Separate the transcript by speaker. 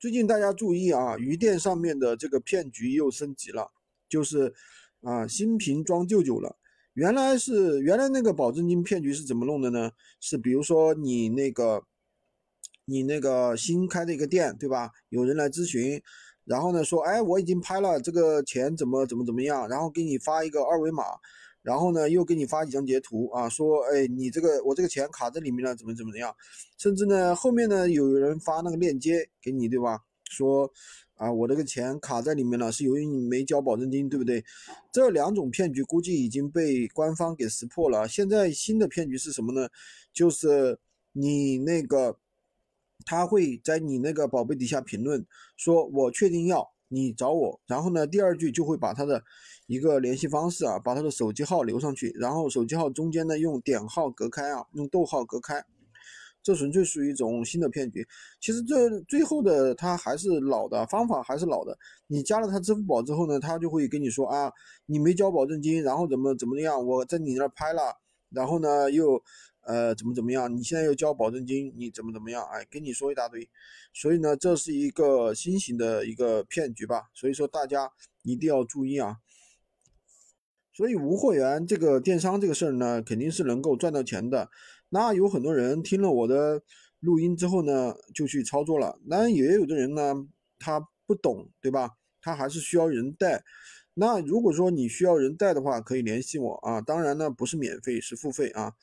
Speaker 1: 最近大家注意啊，鱼店上面的这个骗局又升级了，就是啊新瓶装旧酒了。原来是原来那个保证金骗局是怎么弄的呢？是比如说你那个你那个新开的一个店，对吧？有人来咨询，然后呢说，哎，我已经拍了这个钱怎么怎么怎么样，然后给你发一个二维码，然后呢又给你发几张截图啊，说，哎，你这个我这个钱卡在里面了，怎么怎么样？甚至呢后面呢有人发那个链接给你，对吧？说。啊，我这个钱卡在里面了，是由于你没交保证金，对不对？这两种骗局估计已经被官方给识破了。现在新的骗局是什么呢？就是你那个，他会在你那个宝贝底下评论说“我确定要你找我”，然后呢，第二句就会把他的一个联系方式啊，把他的手机号留上去，然后手机号中间呢用点号隔开啊，用逗号隔开。这纯粹属于一种新的骗局。其实这最后的他还是老的方法，还是老的。你加了他支付宝之后呢，他就会跟你说啊，你没交保证金，然后怎么怎么样，我在你那儿拍了，然后呢又呃怎么怎么样，你现在又交保证金，你怎么怎么样，哎，跟你说一大堆。所以呢，这是一个新型的一个骗局吧。所以说大家一定要注意啊。所以无货源这个电商这个事儿呢，肯定是能够赚到钱的。那有很多人听了我的录音之后呢，就去操作了。那也有的人呢，他不懂，对吧？他还是需要人带。那如果说你需要人带的话，可以联系我啊。当然呢，不是免费，是付费啊。